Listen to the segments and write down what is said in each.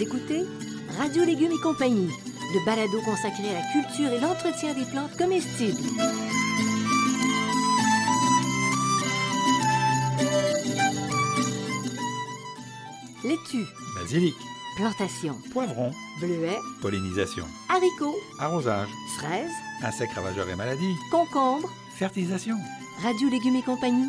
Vous écoutez Radio Légumes et compagnie, le balado consacré à la culture et l'entretien des plantes comestibles. Laitue, Basilic, plantation, poivron, bleuets, pollinisation, haricots, arrosage, fraises, insectes ravageurs et maladies, concombres, fertilisation. Radio Légumes et compagnie,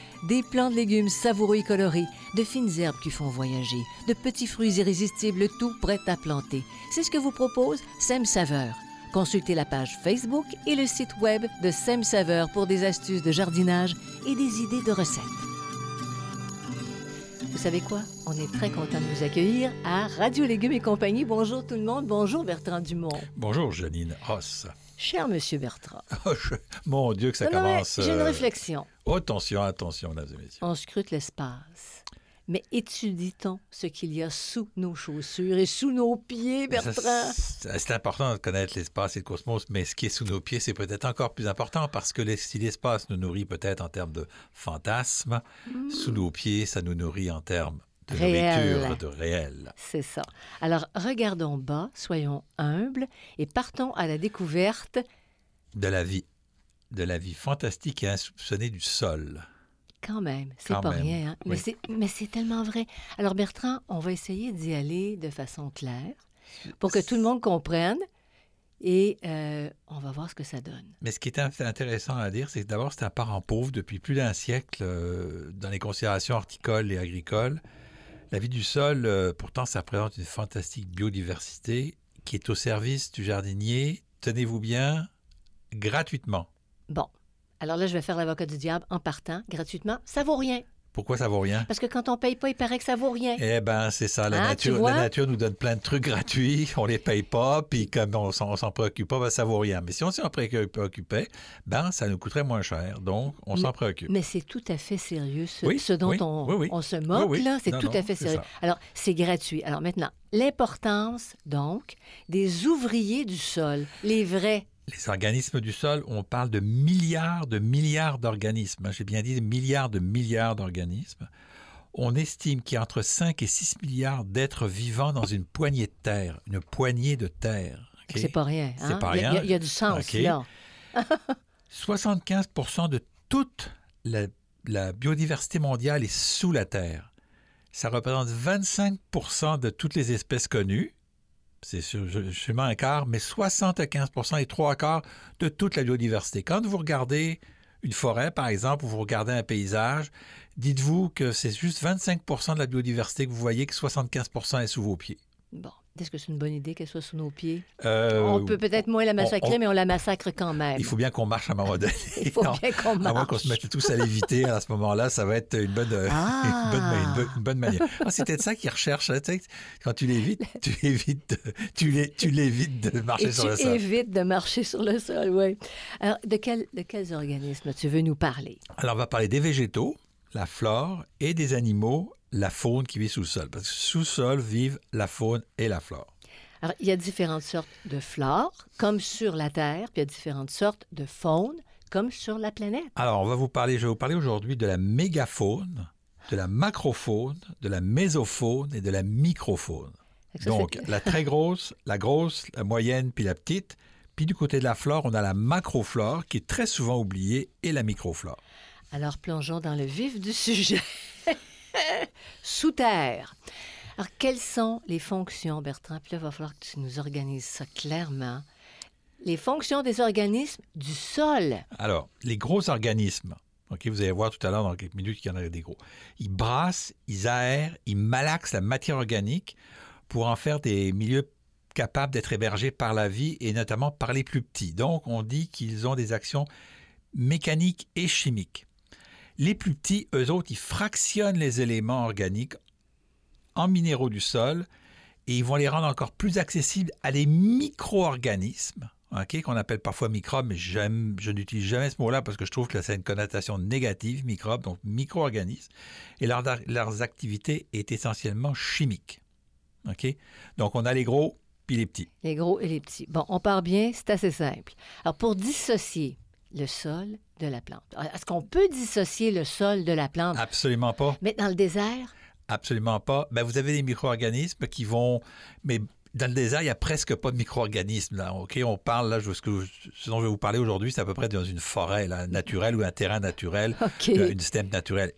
Des plants de légumes savoureux et colorés, de fines herbes qui font voyager, de petits fruits irrésistibles, tout prêt à planter. C'est ce que vous propose Sem Saveur. Consultez la page Facebook et le site web de Sem Saveur pour des astuces de jardinage et des idées de recettes. Vous savez quoi? On est très content de vous accueillir à Radio Légumes et compagnie. Bonjour tout le monde. Bonjour Bertrand Dumont. Bonjour, Janine Ross. Cher Monsieur Bertrand. Oh, je- Mon Dieu, que ça Non, commence. J'ai une euh, réflexion. oh, attention, attention, mesdames et messieurs. On scrute l'espace. Mais étudie-t-on ce qu'il y a sous nos chaussures et sous nos pieds, Bertrand? C'est important de connaître l'espace et le cosmos, mais ce qui est sous nos pieds, c'est peut-être encore plus important parce que les- si l'espace nous nourrit peut-être en termes de fantasmes, sous nos pieds, ça nous nourrit en termes de Réel. nourriture, de réel. C'est ça. Alors, regardons bas, soyons humbles et partons à la découverte. De la vie. De la vie fantastique et insoupçonnée du sol. Quand même, c'est pas même, rien. hein. Mais oui. c'est Mais c'est tellement vrai. Alors, Bertrand, on va essayer d'y aller de façon claire pour que tout le monde comprenne et euh, on va voir ce que ça donne. Mais ce qui est int- intéressant à dire, c'est que d'abord, c'est un parent pauvre depuis plus d'un siècle euh, dans les considérations horticoles et agricoles. La vie du sol, euh, pourtant, ça représente une fantastique biodiversité qui est au service du jardinier, tenez-vous bien, gratuitement. Bon. Alors là, je vais faire l'avocat du diable en partant gratuitement. Ça vaut rien. Pourquoi ça vaut rien? Parce que quand on paye pas, il paraît que ça vaut rien. Eh ben, c'est ça. La, Ah, tu nature, la nature nous donne plein de trucs gratuits. On les paye pas, puis comme on s'en on s'en préoccupe pas, ben, ça vaut rien. Mais si on s'en préoccupait, ben, ça nous coûterait moins cher. Donc, on s'en préoccupe. Mais c'est tout à fait sérieux, ce, Oui, ce dont oui, on, oui, on se moque, là. C'est tout non, à fait sérieux. Alors, c'est gratuit. Alors maintenant, l'importance, donc, des ouvriers du sol, les vrais. Les organismes du sol, on parle de milliards de milliards d'organismes. hein. J'ai bien dit des milliards de milliards d'organismes. On estime qu'il y a entre 5 et 6 milliards d'êtres vivants dans une poignée de terre. Une poignée de terre. C'est pas rien. C'est hein? pas Il y a- rien. Il y, a- il y a du sens, là. 75 de toute la, la biodiversité mondiale est sous la terre. Ça représente 25 de toutes les espèces connues. C'est sûrement un quart, mais 75% et trois quarts de toute la biodiversité. Quand vous regardez une forêt, par exemple, ou vous regardez un paysage, dites-vous que c'est juste 25% de la biodiversité que vous voyez, que 75% est sous vos pieds. Bon. Est-ce que c'est une bonne idée qu'elle soit sous nos pieds? Euh, on peut peut-être moins la massacrer, on- mais on la massacre quand même. Il faut bien qu'on marche à un moment donné. Il faut Non, bien qu'on À moins marche. qu'on se mette tous à l'éviter à ce moment-là, ça va être une bonne, Ah! une bonne, une bonne- une bonne manière. Ah, c'est peut-être ça qu'ils recherchent. hein, tu quand tu l'évites, tu évites, de- tu l'é- tu l'évites de marcher Et sur tu le sol. évites de marcher sur le sol, oui. Alors, de, quel- de quels organismes tu veux nous parler? Alors, on va parler des végétaux, la flore, et des animaux, la faune qui vit sous le sol. Parce que sous le sol vivent la faune et la flore. Alors, il y a différentes sortes de flore, comme sur la Terre, puis il y a différentes sortes de faune, comme sur la planète. Alors, on va vous parler, je vais vous parler aujourd'hui de la mégafaune, de la macrofaune, de la mésofaune et de la microfaune. Ça, Donc, la très grosse, la grosse, la moyenne, puis la petite. Puis du côté de la flore, on a la macroflore, qui est très souvent oubliée, et la microflore. Alors, plongeons dans le vif du sujet. Sous terre. Alors, quelles sont les fonctions, Bertrand? Puis là, il va falloir que tu nous organises ça clairement. Les fonctions des organismes du sol. Alors, les gros organismes, ok, vous allez voir tout à l'heure dans quelques minutes qu'il y en a des gros, ils brassent, ils aèrent, ils malaxent la matière organique pour en faire des milieux capables d'être hébergés par la vie et notamment par les plus petits. Donc, on dit qu'ils ont des actions mécaniques et chimiques. Les plus petits, eux autres, ils fractionnent les éléments organiques en minéraux du sol et ils vont les rendre encore plus accessibles à des micro-organismes, qu'on appelle parfois microbes, mais je n'utilise jamais ce mot-là parce que je trouve que ça a une connotation négative, microbes, donc micro-organismes, et leur, leurs activités est essentiellement chimique. Donc on a les gros puis les petits. Les gros et les petits. Bon, on part bien, c'est assez simple. Alors, pour dissocier le sol de la plante, est-ce qu'on peut dissocier le sol de la plante? Absolument pas. Mais dans le désert, Absolument pas. Ben, vous avez des micro-organismes qui vont. Mais dans le désert, il n'y a presque pas de micro-organismes. Là, OK? On parle, là, ce, que- ce dont je vais vous parler aujourd'hui, c'est à peu près dans une forêt là, naturelle ou un terrain naturel, OK. euh, une système naturelle.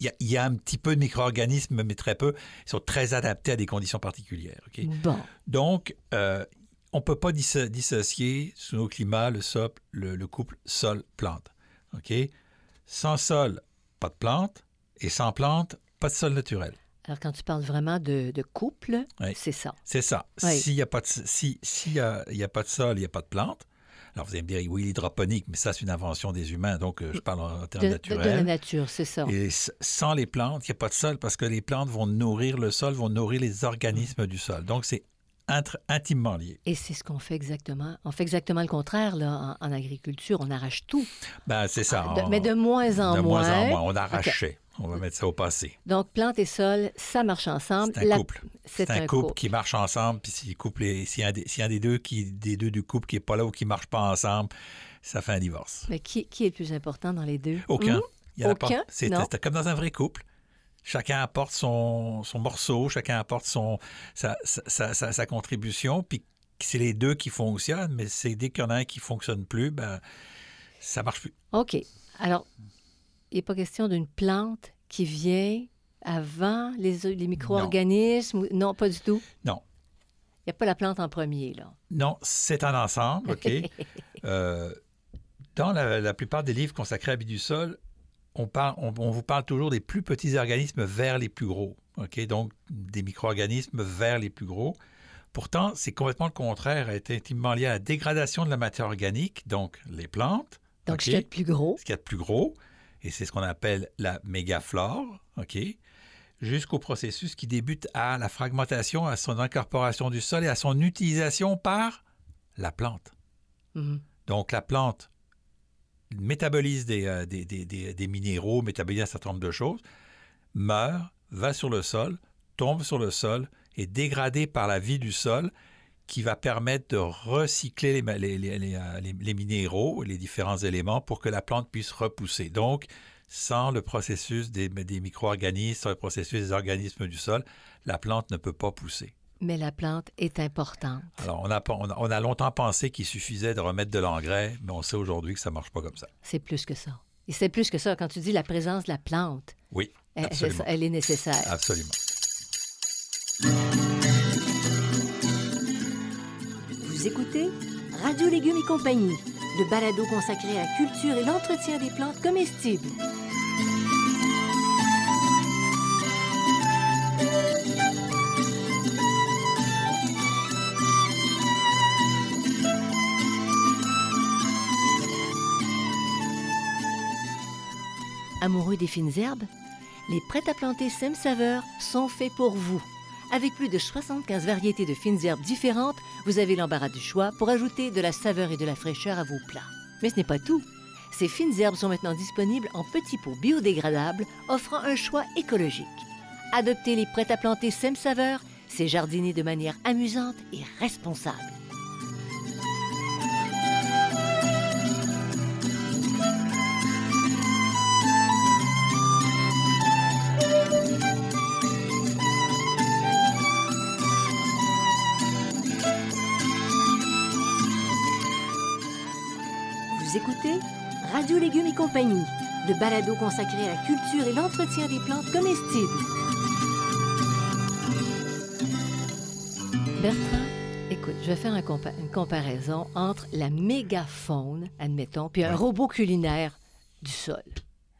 Il y, a, il y a un petit peu de micro-organismes, mais très peu. Ils sont très adaptés à des conditions particulières. OK? Bon. Donc, euh, on ne peut pas disso- dissocier sous nos climats le, sol, le, le couple sol-plante. OK? Sans sol, pas de plante. Et sans plante, pas de sol naturel. Alors, quand tu parles vraiment de, de couple, Oui. c'est ça. C'est ça. Oui. S'il n'y a, pas de- si, s'il y a, y a pas de sol, il n'y a pas de plante. Alors, vous allez me dire, oui, l'hydroponique, mais ça, c'est une invention des humains, donc euh, je parle en, termes De, de- de la naturels. nature, c'est ça. Et sans les plantes, il n'y a pas de sol parce que les plantes vont nourrir le sol, vont nourrir les organismes du sol. Donc, c'est intimement lié. Et c'est ce qu'on fait exactement. On fait exactement le contraire là, en, en agriculture. On arrache tout. Ben, c'est ça. Ah, De- on- mais de moins en de moins. moins en moins. On arrachait. On va mettre ça au passé. Donc, plante et sol, ça marche ensemble. C'est un La- couple. C'est C'est un, couple, qui marche ensemble, puis s'il y a un des, s'il y a un des deux qui des deux du couple qui est pas là ou qui marche pas ensemble, ça fait un divorce. Mais qui, qui est le plus important dans les deux? Aucun. Hmm? Il y en a pas. Aucun? Non. c'est comme dans un vrai couple. Chacun apporte son, son morceau, chacun apporte son, sa, sa- sa- contribution, puis c'est les deux qui fonctionnent, mais c'est dès qu'il y en a un qui fonctionne plus, ben ça marche plus. OK. Alors, il n'est pas question d'une plante qui vient avant les, les micro-organismes? ou- Non, pas du tout. Non. Il n'y a pas la plante en premier, là. Non, c'est un ensemble, OK? Euh, dans la, la plupart des livres consacrés à la vie du sol, on, parle, on, on vous parle toujours des plus petits organismes vers les plus gros, OK? Donc, des micro-organismes vers les plus gros. Pourtant, c'est complètement le contraire, est intimement lié à la dégradation de la matière organique, donc les plantes, Donc, ce qu'il y a de plus gros. ce qu'il y a de plus gros, et c'est ce qu'on appelle la mégaflore, OK? Jusqu'au processus qui débute à la fragmentation, à son incorporation du sol et à son utilisation par la plante. Mhm. Donc, la plante métabolise des, euh, des, des- des- des minéraux, métabolise un certain nombre de choses, meurt, va sur le sol, tombe sur le sol, est dégradé par la vie du sol, qui va permettre de recycler les- les, euh, les- les minéraux, les différents éléments, pour que la plante puisse repousser. Donc, sans le processus des, des micro-organismes, sans le processus des organismes du sol, la plante ne peut pas pousser. Mais la plante est importante. Alors, on a, on a, on a longtemps pensé qu'il suffisait de remettre de l'engrais, mais on sait aujourd'hui que ça ne marche pas comme ça. C'est plus que ça. Et c'est plus que ça. Quand tu dis la présence de la plante, Oui, elle, Absolument. c'est ça, elle est nécessaire. absolument. Vous écoutez Radio Légumes et compagnie, le balado consacré à la culture et l'entretien des plantes comestibles. Amoureux des fines herbes, les prêts à planter Sem Saveur sont faits pour vous. Avec plus de 75 variétés de fines herbes différentes, vous avez l'embarras du choix pour ajouter de la saveur et de la fraîcheur à vos plats. Mais ce n'est pas tout. Ces fines herbes sont maintenant disponibles en petits pots biodégradables, offrant un choix écologique. Adoptez les prêts à planter Sem Saveur, c'est jardiner de manière amusante et responsable. Légumes et compagnie, le balado consacré à la culture et l'entretien des plantes comestibles. Bertrand, écoute, je vais faire un compa- une comparaison entre la mégafaune, admettons, puis un Ouais. robot culinaire du sol.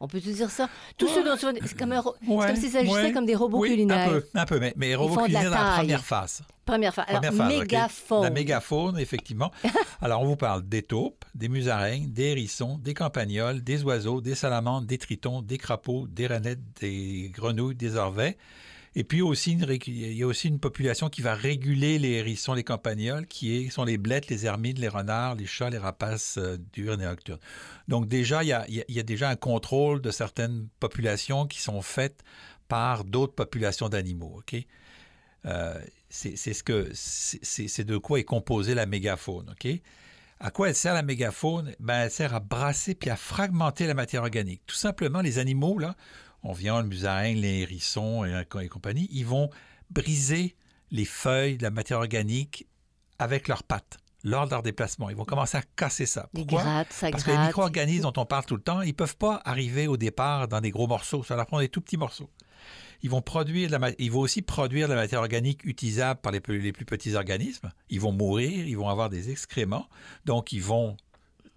On peut-tu dire ça? Tous ceux dont tu vas- C'est comme, un ro- c'est Ouais, comme s'il s'agissait ouais. comme des robots oui, culinaires. Un peu, un peu mais, mais robots la culinaires dans la première phase. Première. Alors, phase, OK. mégafaune. La mégafaune, effectivement. Alors, on vous parle des taupes, des musaraignes, des hérissons, des campagnols, des oiseaux, des salamandres, des tritons, des crapauds, des rainettes, des grenouilles, des orvets. Et puis aussi, il y a aussi une population qui va réguler les hérissons, les campagnols, qui sont les blettes, les hermines, les renards, les chats, les rapaces euh, diurnes et nocturnes. Donc déjà, il y, a, déjà un contrôle de certaines populations qui sont faites par d'autres populations d'animaux. OK? Euh, c'est de quoi est composée la mégafaune. OK? À quoi elle sert la mégafaune? Ben, Elle sert à brasser puis à fragmenter la matière organique. Tout simplement, les animaux, là, on vient le musaraigne, les hérissons et, et compagnie, ils vont briser les feuilles de la matière organique avec leurs pattes lors de leur déplacement. Ils vont commencer à casser ça. Pourquoi? grattes, ça Parce que les gratte. micro-organismes dont on parle tout le temps, ils ne peuvent pas arriver au départ dans des gros morceaux. Ça leur prend des tout petits morceaux. Ils vont, produire de la ils vont aussi produire de la matière organique utilisable par les, plus- les plus petits organismes. Ils vont mourir, ils vont avoir des excréments, donc ils vont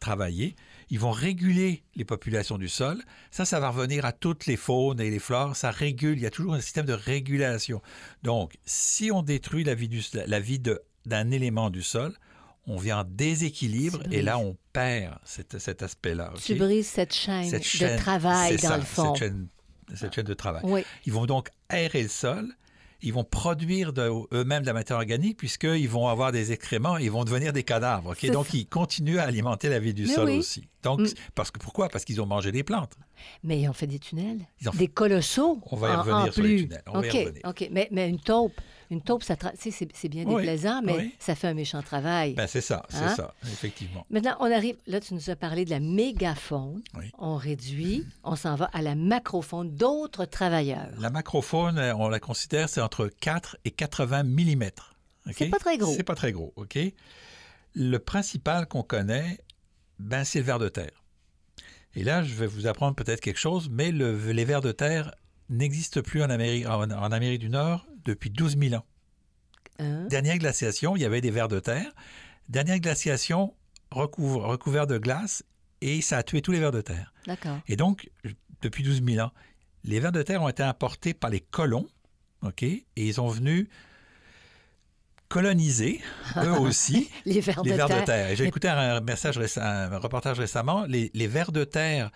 travailler, ils vont réguler les populations du sol. Ça, ça va revenir à toutes les faunes et les flores. Ça régule, il y a toujours un système de régulation. Donc, si on détruit la vie, du, la vie de- d'un élément du sol, on vient en déséquilibre et là, on perd cet, cet aspect-là. Tu brises cette chaîne, Cette chaîne, de travail dans ça, le fond. Cette chaîne, cette chaîne de travail. Oui. Ils vont donc aérer le sol. Ils vont produire eux-mêmes de la matière organique puisqu'ils vont avoir des excréments et ils vont devenir des cadavres. ok? C'est Donc, ça. ils continuent à alimenter la vie du Mais sol oui. aussi. Donc, Mm. parce que pourquoi? Parce qu'ils ont mangé des plantes. Mais ils ont fait des tunnels. Ils ont fait- Des colossaux. On va y en- revenir en sur les plus. tunnels. On va y OK, revenir. OK. Mais, mais une taupe, une taupe, ça tra- c'est c'est bien Oui, déplaisant, mais oui. ça fait un méchant travail. Ben, c'est ça, c'est Hein? ça, effectivement. Maintenant, on arrive, là, tu nous as parlé de la mégafaune. Oui. On réduit, on s'en va à la macrofaune, d'autres travailleurs. La macrofaune, euh, on la considère, c'est entre 4 et 80 mm. C'est pas très gros. C'est pas très gros, OK? Le principal qu'on connaît, ben, c'est le ver de terre. Et là, je vais vous apprendre peut-être quelque chose, mais le- les vers de terre n'existent plus en Amérique, en, en Amérique du Nord depuis 12 000 ans. Hein? Dernière glaciation, il y avait des vers de terre. Dernière glaciation, recouvre, recouvert de glace, et ça a tué tous les vers de terre. D'accord. Et donc, depuis 12 000 ans, les vers de terre ont été importés par les colons, OK? Et ils sont venus coloniser, eux aussi, Les vers les de vers terre. de terre. Et J'ai écouté un, message un reportage récemment. Les, les vers de terre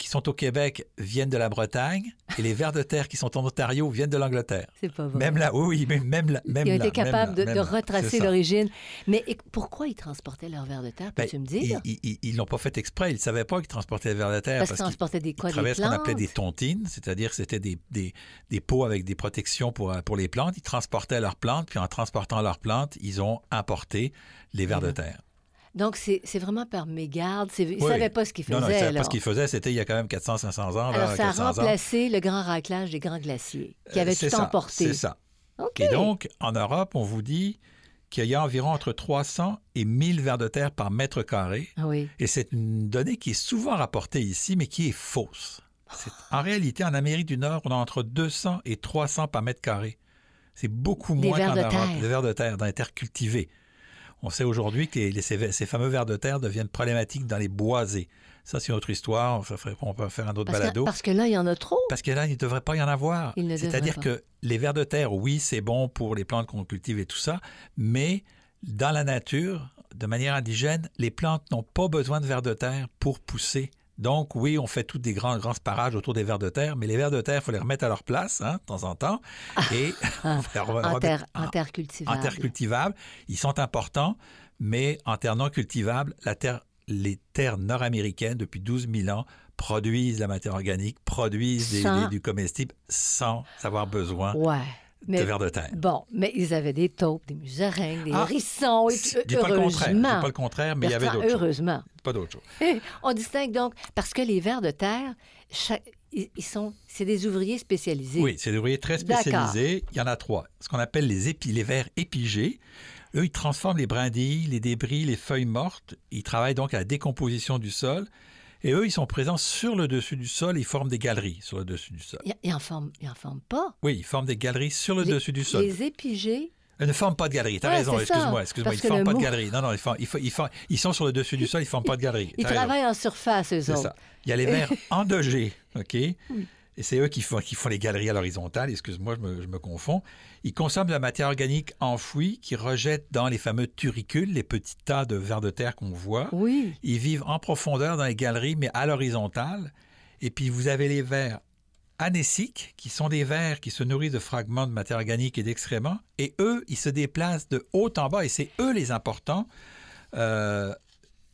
qui sont au Québec viennent de la Bretagne et les vers de terre qui sont en Ontario viennent de l'Angleterre. C'est pas vrai. Même là, oui, même, même là. Même ils ont été capables de, retracer l'origine. Mais et- pourquoi ils transportaient leurs vers de terre, Ben, peux-tu me dire? Ils- Ils l'ont pas fait exprès. Ils ne savaient pas qu'ils transportaient les vers de terre. Parce qu'ils qu'ils- transportaient des quoi, Ils des travaillaient ce qu'on appelait plantes? des tontines, c'est-à-dire que c'était des, des, des pots avec des protections pour, pour les plantes. Ils transportaient leurs plantes, puis en transportant leurs plantes, ils ont importé les vers de terre. Donc, c'est vraiment par mégarde. Ils ne Oui. savaient pas ce qu'ils faisaient. Non, non, ils ne savaient là. pas ce qu'ils faisaient. C'était il y a quand même 400-500 ans. là, Alors, ça a 400 ans. remplacé le grand raclage des grands glaciers qui avait Euh, c'est tout ça, emporté. C'est ça. OK. Et donc, en Europe, on vous dit qu'il y a environ entre 300 et 1000 vers de terre par mètre carré. Ah Oui. Et c'est une donnée qui est souvent rapportée ici, mais qui est fausse. En réalité, en Amérique du Nord, on a entre 200 et 300 par mètre carré. C'est beaucoup Des moins qu'en de Europe. Des vers de terre, dans les terres cultivées. On sait aujourd'hui que les- ces, ces fameux vers de terre deviennent problématiques dans les boisés. Ça, c'est une autre histoire. On peut faire un autre Parce que, balado. parce que là, il y en a trop. Parce que là, il ne devrait pas y en avoir. C'est-à-dire que les vers de terre, oui, c'est bon pour les plantes qu'on cultive et tout ça, mais dans la nature, de manière indigène, les plantes n'ont pas besoin de vers de terre pour pousser. Donc, oui, on fait tous des grands, grands parages autour des vers de terre, mais les vers de terre, il faut les remettre à leur place, hein, de temps en temps. Et Ah, on va les re- En terre, en- en terre cultivable. en terre cultivable. Ils sont importants, mais en terre non cultivable, la terre, les terres nord-américaines, depuis 12 000 ans, produisent la matière organique, produisent des- Sans- des- du comestible sans avoir besoin Ouais. De Mais, vers de terre. bon, mais ils avaient des taupes, des musaraignes, des Ah, hérissons. Et tout, dis pas le contraire, dis pas le contraire, mais il y avait d'autres choses. Heureusement. Pas d'autres choses. On distingue donc, parce que les vers de terre, chaque- ils sont, c'est des ouvriers spécialisés. Oui, c'est des ouvriers très spécialisés. Il y en a trois. Ce qu'on appelle les, épi, les vers épigés. Eux, ils transforment les brindilles, les débris, les feuilles mortes. Ils travaillent donc à la décomposition du sol. Et eux, ils sont présents sur le dessus du sol ils forment des galeries sur le dessus du sol. Ils, ils en forment, forment pas. Oui, ils forment des galeries sur le Les- dessus du sol. Les épigés, Ils ne forment pas de galerie. T'as Ouais, raison, excuse-moi, excuse-moi. Ils ne forment pas mot- de galerie. Non, non, ils, forment- ils, font- ils sont sur le dessus du sol, ils ne forment pas de galerie. ils raison. travaillent en surface, eux autres. ça. Il y a les vers endogés, OK? Et c'est eux qui font, qui font les galeries à l'horizontale. Excuse-moi, je me, je me confonds. Ils consomment de la matière organique enfouie qu'ils rejettent dans les fameux turicules, les petits tas de vers de terre qu'on voit. Oui. Ils vivent en profondeur dans les galeries, mais à l'horizontale. Et puis, vous avez les vers anéciques, qui sont des vers qui se nourrissent de fragments de matière organique et d'excréments, et eux, ils se déplacent de haut en bas, et c'est eux les importants. Euh,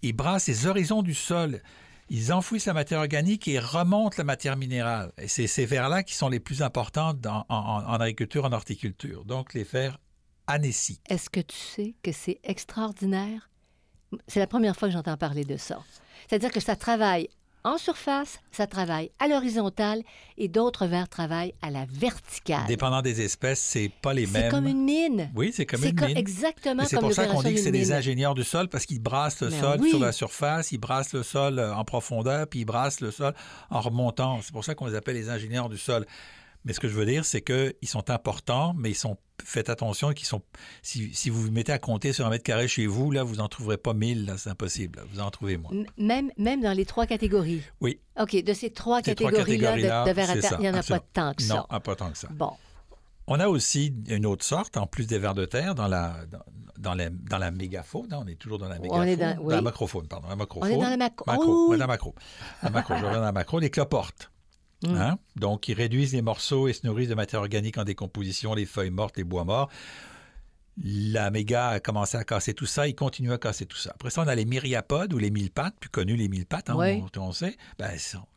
ils brassent les horizons du sol, ils enfouissent la matière organique et remontent la matière minérale. Et c'est ces vers-là qui sont les plus importants en agriculture, en horticulture. Donc, les vers anéciques. Est-ce que tu sais que c'est extraordinaire? C'est la première fois que j'entends parler de ça. C'est-à-dire que ça travaille en surface, ça travaille à l'horizontale et d'autres vers travaillent à la verticale. Dépendant des espèces, c'est pas les C'est mêmes. comme une mine. Oui, c'est comme C'est une co- mine. exactement c'est pour ça qu'on dit que c'est des ingénieurs du sol parce qu'ils brassent le Ben sol oui. sur la surface, ils brassent le sol euh, en profondeur, puis ils brassent le sol en remontant. C'est pour ça qu'on les appelle les ingénieurs du sol. Mais ce que je veux dire, c'est qu'ils sont importants, mais ils sont. Faites attention qu'ils sont. Si, si vous vous mettez à compter sur un mètre carré chez vous, là, vous n'en trouverez pas mille, là, c'est impossible. là. Vous en trouvez moins. Même, même dans les trois catégories. Oui. OK, de ces trois catégories-là de, catégories-là, de vers à terre, il n'y en a absolument. pas tant que ça. Non, pas tant que ça. Bon. On a aussi une autre sorte, en plus des vers de terre, dans la, dans, dans la, dans la mégafaune. hein, On est toujours dans la On mégafaune. est dans- oui. la macrofaune, pardon. La On macrofaune. est dans la macro. Macro, Oh, ouais, oui. la macro. La macro, je reviens dans la macro, les cloportes. Mm. Hein? Donc, ils réduisent les morceaux et se nourrissent de matière organique en décomposition, les feuilles mortes, les bois morts. La méga a commencé à casser tout ça, il continue à casser tout ça. Après ça, on a les myriapodes ou les mille pattes, plus connus les mille pattes, hein, Oui. on, on sait. Ben,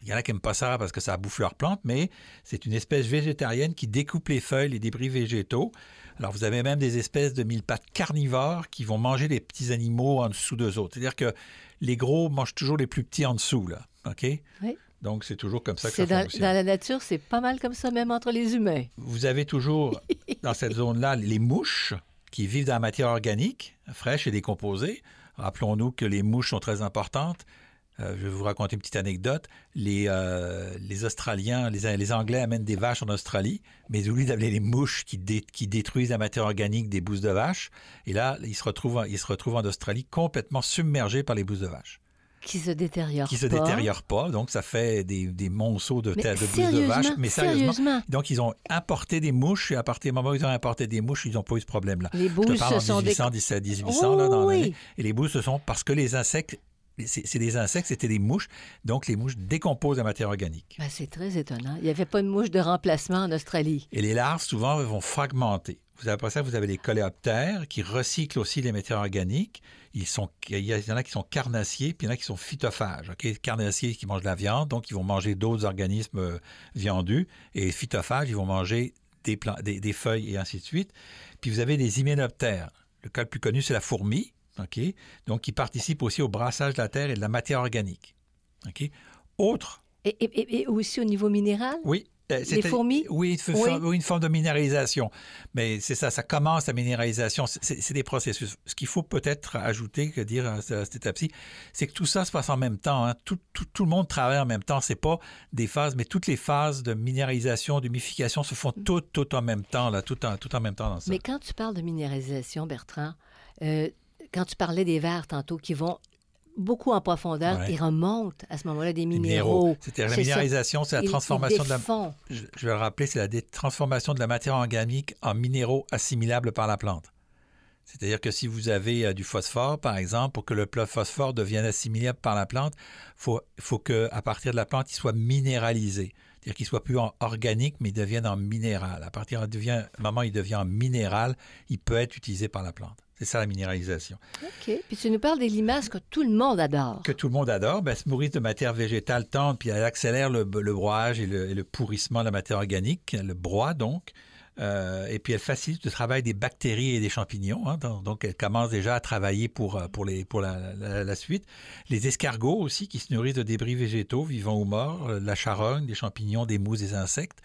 il y en a qui n'aiment pas ça parce que ça bouffe leurs plantes, mais c'est une espèce végétarienne qui découpe les feuilles, les débris végétaux. Alors, vous avez même des espèces de mille pattes carnivores qui vont manger les petits animaux en dessous d'eux autres. C'est-à-dire que les gros mangent toujours les plus petits en dessous, là. OK? Oui. Donc, c'est toujours comme ça que ça dans, fonctionne. dans la nature, c'est pas mal comme ça, même entre les humains. Vous avez toujours dans cette zone-là les mouches qui vivent dans la matière organique, fraîche et décomposée. Rappelons-nous que les mouches sont très importantes. Euh, je vais vous raconter une petite anecdote. Les, euh, les Australiens, les, les Anglais amènent des vaches en Australie, mais ils oublient d'amener les mouches qui, dé- qui détruisent la matière organique des bousses de vache. Et là, ils se retrouvent, ils se retrouvent en Australie complètement submergés par les bousses de vache, Qui se détériorent qui se pas. détériorent pas. Donc, ça fait des, des monceaux de, terre- de bousses de vache. Mais sérieusement, sérieusement, donc, ils ont importé des mouches et à partir du moment où ils ont importé des mouches, ils n'ont pas eu ce problème-là. les Je te bouches parle en se sont 1800, déc- 17, 1800, là, dans oui. Et les bouches, ce sont parce que les insectes, c'est c'est des insectes, c'était des mouches. Donc, les mouches décomposent la matière organique. Ben, c'est très étonnant. Il n'y avait pas de mouche de remplacement en Australie. Et les larves, souvent, vont fragmenter. Vous avez, après ça, vous avez les coléoptères qui recyclent aussi les matières organiques. Ils sont, il y en a qui sont carnassiers, puis il y en a qui sont phytophages. Carnassiers qui mangent de la viande, donc ils vont manger d'autres organismes euh, viandus. Et phytophages, ils vont manger des, des, des feuilles et ainsi de suite. Puis vous avez les hyménoptères. Le cas le plus connu, c'est la fourmi, ok? donc qui participe aussi au brassage de la terre et de la matière organique. ok? Autre Et, et- et- et aussi au niveau minéral? oui. Euh, Les fourmis? Oui, Oui. oui, une forme de minéralisation. Mais c'est ça, ça commence la minéralisation. C'est- des processus. Ce qu'il faut peut-être ajouter, que dire à, à cette étape-ci, c'est que tout ça se passe en même temps. hein. Tout, tout- tout le monde travaille en même temps. C'est pas des phases, mais toutes les phases de minéralisation, d'humification se font toutes, toutes en même temps, là, tout en, tout en même temps dans ça. Mais quand tu parles de minéralisation, Bertrand, euh, quand tu parlais des vers tantôt qui vont beaucoup en profondeur, Ouais. ils remontent à ce moment-là des Les minéraux. C'est-à-dire la minéralisation, c'est la transformation de la, je, je vais le rappeler, c'est la dé- transformation de la matière organique en minéraux assimilables par la plante. C'est-à-dire que si vous avez euh, du phosphore, par exemple, pour que le phosphore devienne assimilable par la plante, il faut, faut qu'à partir de la plante, il soit minéralisé. C'est-à-dire qu'il soit plus en organique, mais il devienne en minéral. À partir du moment où il devient en minéral, il peut être utilisé par la plante. C'est ça la minéralisation. OK. Puis tu nous parles des limaces que tout le monde adore. Que tout le monde adore, ben, se nourrissent de matière végétale tendre, puis elle accélère le, le broyage et le, et le pourrissement de la matière organique, le broie donc. Euh, et puis elle facilite le travail des bactéries et des champignons. hein. donc, donc, elle commence déjà à travailler pour, euh, pour, les, pour la, la- la suite. Les escargots aussi, qui se nourrissent de débris végétaux, vivants ou morts, euh, la charogne, des champignons, des mousses, des insectes.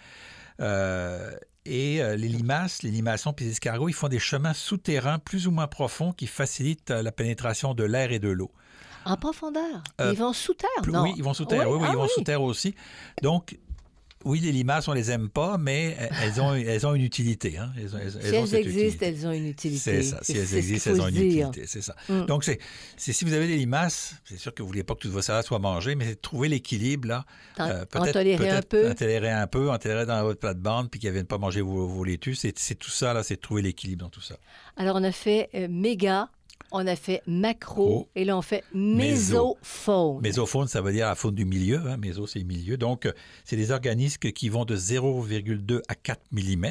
Euh, et euh, les limaces, les limaçons puis les escargots, ils font des chemins souterrains plus ou moins profonds qui facilitent euh, la pénétration de l'air et de l'eau. En profondeur? Euh, ils vont sous terre, non? Oui, ils vont sous terre. Oui? Oui, oui, Ah ils vont sous terre aussi. Donc, oui, les limaces, on les aime pas, mais elles ont, elles ont une utilité. hein. Elles ont- elles- Si elles existent, utilité. elles ont une utilité. C'est ça. Si elles existent, elles ont une utilité. C'est ça. Mm. Donc, c'est, si vous avez des limaces, c'est sûr que vous voulez pas que toutes vos salades soient mangées, mais c'est trouver l'équilibre, là. Euh, en tolérer un peut-être peu. En tolérer un peu, en tolérer dans votre plate-bande, puis qu'ils ne viennent pas manger vos, vos laitues. C'est, c'est tout ça, là, c'est de trouver l'équilibre dans tout ça. Alors, on a fait euh, méga, on a fait macro Oh. et là, on fait Méso. mésofaune. Mésofaune, ça veut dire la faune du milieu. Hein. Méso, c'est milieu. Donc, euh, c'est des organismes qui vont de 0,2 à 4 mm.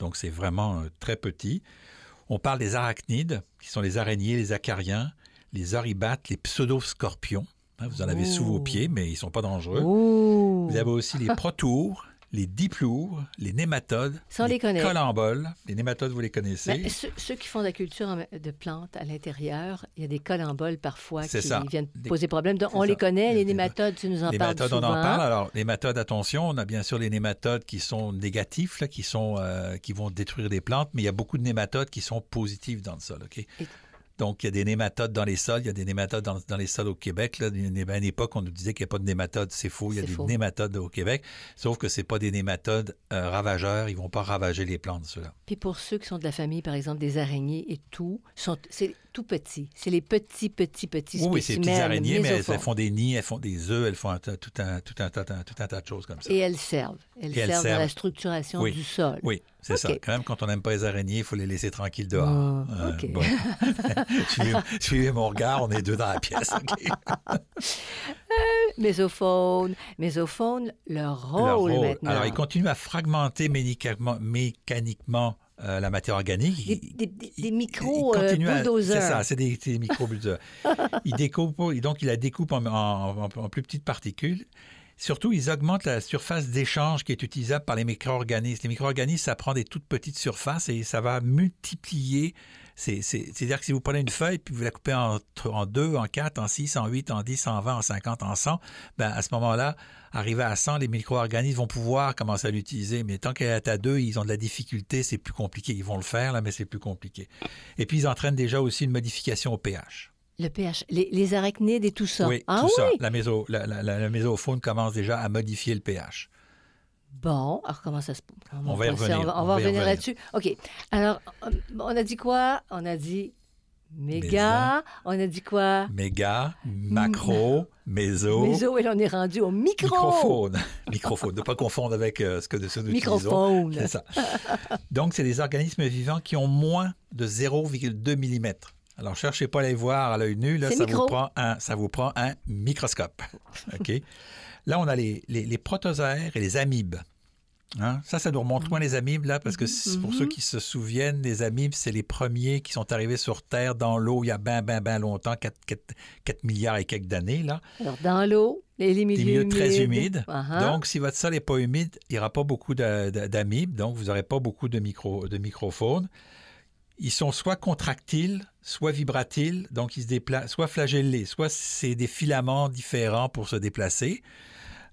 Donc, c'est vraiment euh, très petit. On parle des arachnides, qui sont les araignées, les acariens, les oribates, les pseudoscorpions. Hein, vous en avez sous vos pieds, mais ils ne sont pas dangereux. Oh. Vous avez aussi les protours, les diplours, les nématodes, on les connaît. colamboles. Les nématodes, vous les Ben, connaissez. ceux, ceux qui font de la culture de plantes à l'intérieur, il y a des colamboles parfois qui ça. viennent Des- poser problème. Donc, on les connaît, les Des- nématodes, tu nous en Les parles nématodes, on souvent. en parle. Alors, les nématodes, attention, on a bien sûr les nématodes qui sont négatifs, là, qui, sont, euh, qui vont détruire des plantes, mais il y a beaucoup de nématodes qui sont positifs dans le sol. Et- Donc, il y a des nématodes dans les sols, il y a des nématodes dans, dans les sols au Québec. Là. A une époque, on nous disait qu'il n'y a pas de nématodes. C'est faux, il y a des faux. nématodes au Québec, sauf que ce pas des nématodes euh, ravageurs. Ils ne vont pas ravager les plantes, ceux-là. Puis pour ceux qui sont de la famille, par exemple, des araignées et tout, sont, c'est tout petit. C'est les petits, petits, petits Oui, oui, c'est des petites araignées, mais elles, font des nids, elles font des œufs, elles font un tout, un, tout, un, tas- tout un tas de choses comme ça. Et elles servent. Elles servent servent. la structuration Oui. du sol. Oui, c'est ça. Quand même, quand on n'aime pas les araignées, il faut les laisser tranquilles dehors. Ah, Euh, OK. bon. suivez, suivez mon regard, on est deux dans la pièce. OK? Mésofaune. Mésofaune, leur rôle, Leur rôle. maintenant. Alors, ils continuent à fragmenter mécaniquement, mécaniquement euh, la matière organique. Des, Ils- des- des- ils- des ils micro euh. C'est ça, c'est des, micro-bulldozers. ils découpent, et donc ils la découpent en, en- en- en plus petites particules. Surtout, ils augmentent la surface d'échange qui est utilisable par les micro-organismes. Les micro-organismes, ça prend des toutes petites surfaces et ça va multiplier. C'est- c'est- C'est-à-dire que si vous prenez une feuille puis vous la coupez en, en 2, en 4, en 6, en 8, en 10, en 20, en 50, en 100, ben à ce moment-là, arrivé à 100, les micro-organismes vont pouvoir commencer à l'utiliser. Mais tant qu'elle est à 2, ils ont de la difficulté, c'est plus compliqué. Ils vont le faire, là, mais c'est plus compliqué. Et puis, ils entraînent déjà aussi une modification au pH. Le pH. Les, les arachnides et tout ça. Oui, ah tout oui? ça. La, méso, la, la- mésofaune commence déjà à modifier le pH. Bon, alors comment ça se comment On va y ça? On va, on on va va y revenir revenir. là-dessus. OK. Alors, euh, on a dit quoi? On a dit méga. On a dit quoi? Méga, macro, méso, Méso, et là, on est rendu au micro. microfaune. microfaune. Ne pas confondre avec euh, ce que nous utilisons. Microphone. C'est ça. Donc, c'est des organismes vivants qui ont moins de 0,2 mm. Alors, cherchez pas à les voir à l'œil nu. Là, ça, micro. vous prend un, ça vous prend un microscope. OK? Là, on a les, les, les protozoaires et les amibes. Hein? Ça, ça nous remonte loin les amibes, là, parce que pour Mhm. ceux qui se souviennent, les amibes, c'est les premiers qui sont arrivés sur Terre dans l'eau il y a ben, ben, ben longtemps, 4, milliards et quelques d'années, là. Alors, dans l'eau, les, les milieux, Des milieux très humides. Uh-huh. Donc, si votre sol n'est pas humide, il n'y aura pas beaucoup d'amibes, donc vous n'aurez pas beaucoup de, micro, de microphones. Ils sont soit contractiles, soit vibratiles, donc ils se déplacent, soit flagellés, soit c'est des filaments différents pour se déplacer.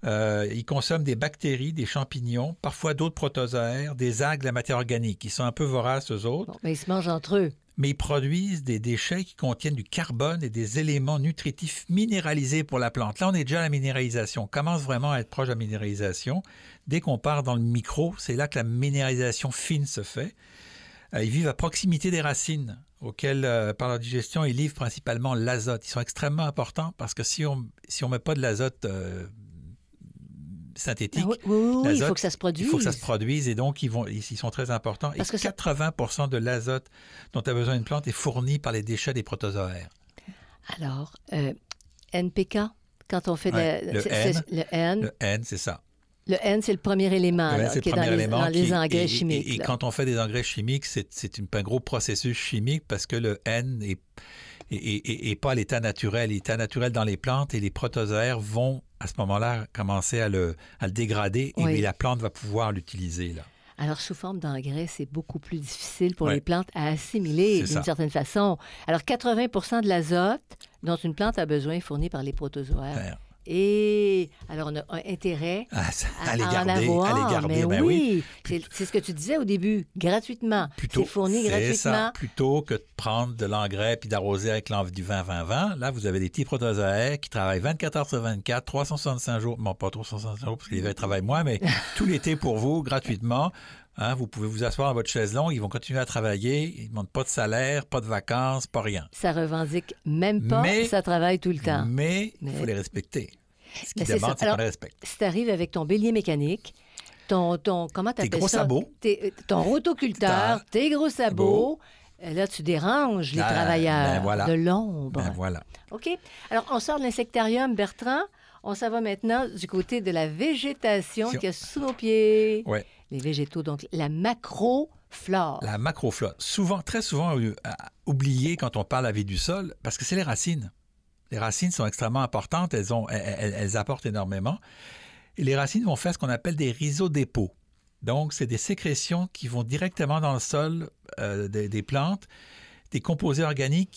Euh, ils consomment des bactéries, des champignons, parfois d'autres protozoaires, des algues, de la matière organique. Ils sont un peu voraces, eux autres, Bon, mais ils se mangent entre eux. mais ils produisent des déchets qui contiennent du carbone et des éléments nutritifs minéralisés pour la plante. Là, on est déjà à la minéralisation. On commence vraiment à être proche de la minéralisation. Dès qu'on part dans le micro, c'est là que la minéralisation fine se fait. Euh, ils vivent à proximité des racines, auxquelles, euh, par leur digestion, ils livrent principalement l'azote. Ils sont extrêmement importants parce que si on ne on met pas de l'azote euh, synthétique, Ah oui, oui, oui, oui, il faut que ça se produise. il faut que ça se produise et donc ils, vont, ils, ils sont très importants. Parce et que ça- 80% de l'azote dont a besoin une plante est fourni par les déchets des protozoaires. Alors, euh, NPK, quand on fait de Ouais, la- le N. le N, Le N, c'est ça. le N, c'est le premier élément Le là, qui est dans les, dans engrais et- et- chimiques. Et, quand on fait des engrais chimiques, c'est un gros processus chimique parce que le N est, est pas à l'état naturel. L'état naturel dans les plantes et les protozoaires vont à ce moment-là commencer à le, à le dégrader et Oui. et la plante va pouvoir l'utiliser. là. Alors, sous forme d'engrais, c'est beaucoup plus difficile pour Ouais. les plantes à assimiler d'une certaine façon. Alors, 80% de l'azote dont une plante a besoin est fourni par les protozoaires. Et alors, on a un intérêt Ah, à, à les à en garder, avoir. à les garder, mais ben oui, c'est c'est ce que tu disais au début, gratuitement. Plutôt, C'est fourni gratuitement. ça. Plutôt que de prendre de l'engrais puis d'arroser avec l'envie du 20-20-20, là, vous avez des petits protozoaires qui travaillent 24 heures sur 24, 365 jours, bon, pas 365 jours parce que l'hiver, ils travaillent moins, mais tout l'été pour vous, gratuitement. Hein, vous pouvez vous asseoir dans votre chaise longue, ils vont continuer à travailler, ils ne demandent pas de salaire, pas de vacances, pas rien. Ça revendique même pas, Mais- ça travaille tout le temps. Mais il Mais- faut les respecter. Ce qu'ils c'est demandent, c'est qu'on les respecte. Si tu arrives avec ton bélier mécanique, ton, ton comment t'appelles gros ça? sabots. Tes- ton rotoculteur, tes gros sabots, Et là, tu déranges les Ah, travailleurs ben voilà. de l'ombre. Ben voilà. OK? Alors, on sort de l'insectarium, Bertrand. On s'en va maintenant du côté de la végétation Si on- qui est sous nos pieds. Ouais. Les végétaux, donc la macroflore. La macroflore, souvent, très souvent euh, à- oubliée quand on parle la vie du sol, parce que c'est les racines. Les racines sont extrêmement importantes, elles, apportent énormément. Et les racines vont faire ce qu'on appelle des rhizodépôts. Donc, c'est des sécrétions qui vont directement dans le sol euh, des, plantes, des composés organiques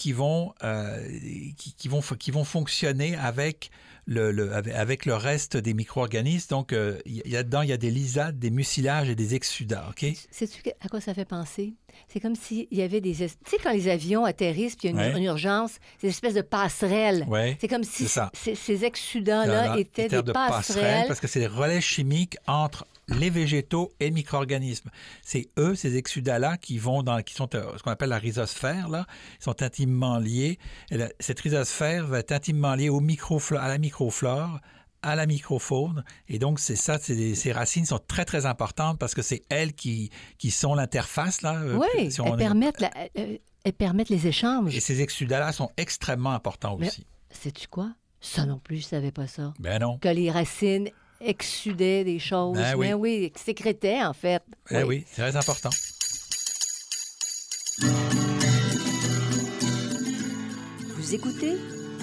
euh, qui vont, qui vont fonctionner avec le, le- avec- le reste des micro-organismes. Donc, euh, il y a dedans, il y a des lysades, des mucilages et des exsudats. OK? Sais-tu à quoi ça fait penser? C'est comme s'il y avait des... es- Tu sais, quand les avions atterrissent puis il y a une, Ouais. une urgence, c'est une espèce de passerelle. Ouais. C'est comme si C'est ça. c- ces exsudants-là Là, étaient des de passerelles. parce que c'est les relais chimiques entre les végétaux et les micro-organismes. C'est eux, ces exsudats-là, qui vont dans, qui sont euh, ce qu'on appelle la rhizosphère, là, ils sont intimement liés. Et cette rhizosphère va être intimement liée au microflore, à la microflore, à la microfaune. Et donc, c'est ça, des- ces racines sont très, très importantes parce que c'est elles qui, qui sont l'interface, là. euh, Oui, si est- la- euh, elles permettent les échanges. Et ces exsudats-là sont extrêmement importants Mais- aussi. Sais-tu quoi? Ça non plus, je savais pas ça. Ben non. Que les racines exsudaient des choses. Ben oui. Mais oui, sécrétaient, en fait. Eh oui, c'est très important. Vous écoutez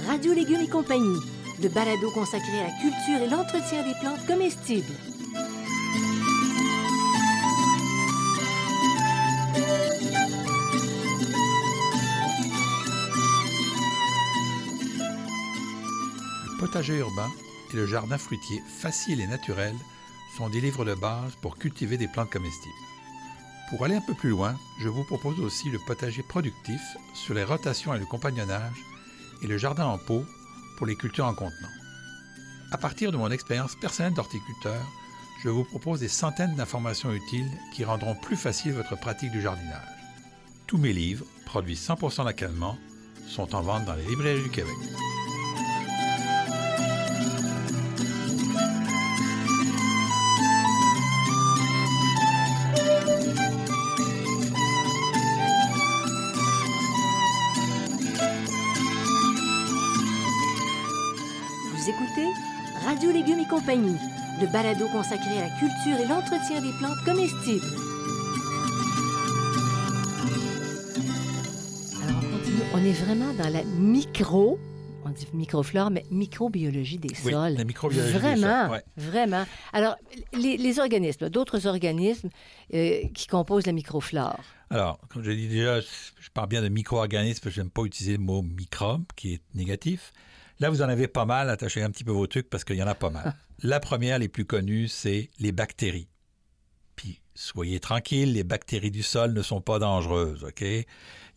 Radio Légumes et compagnie, le balado consacré à la culture et l'entretien des plantes comestibles. Le potager urbain et le jardin fruitier facile et naturel sont des livres de base pour cultiver des plantes comestibles. Pour aller un peu plus loin, je vous propose aussi le potager productif sur les rotations et le compagnonnage et le jardin en pot pour les cultures en contenant. À partir de mon expérience personnelle d'horticulteur, je vous propose des centaines d'informations utiles qui rendront plus facile votre pratique du jardinage. Tous mes livres, produits 100% localement, sont en vente dans les librairies du Québec. Compagnie, le balado consacré à la culture et l'entretien des plantes comestibles. Alors, on continue. On est vraiment dans la micro, on dit microflore, mais microbiologie des Oui, sols. la microbiologie des Vraiment, sols, ouais. vraiment. Alors, les, les organismes, d'autres organismes euh, qui composent la microflore. Alors, comme je dis déjà, je parle bien de micro-organismes, je n'aime pas utiliser le mot microbe, qui est négatif. Là, vous en avez pas mal, attachez un petit peu vos trucs parce qu'il y en a pas mal. La première, les plus connues, c'est les bactéries. Puis, soyez tranquilles, les bactéries du sol ne sont pas dangereuses, OK?